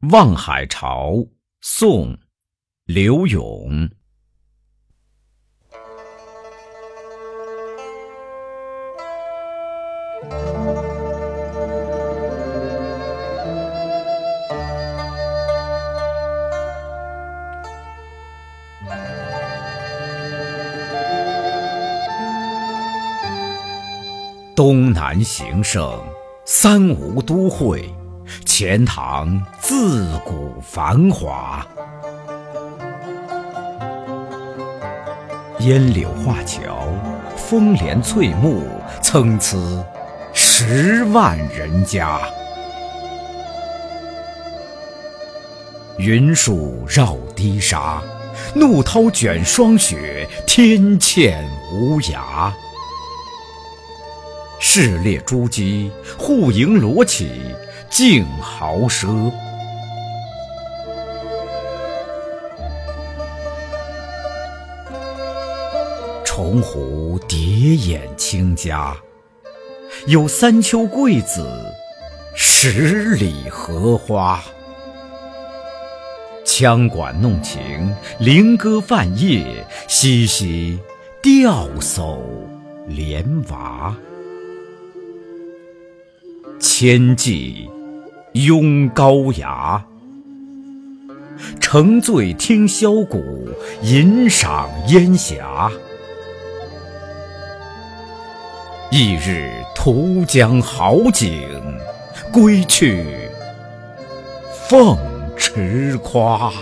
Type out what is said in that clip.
《望海潮》宋·刘永。东南形胜，三吴都会，钱塘自古繁华。烟柳画桥，风帘翠幕，参差十万人家。云树绕堤沙，怒涛卷霜雪，天堑无涯。市列珠玑，户盈罗绮，竞豪奢。重湖叠眼清嘉，有三秋桂子，十里荷花。羌管弄晴，菱歌泛夜，嬉嬉钓叟莲娃。千骑拥高崖，乘醉听箫鼓，吟赏烟霞。翌日图将好景，归去凤池夸。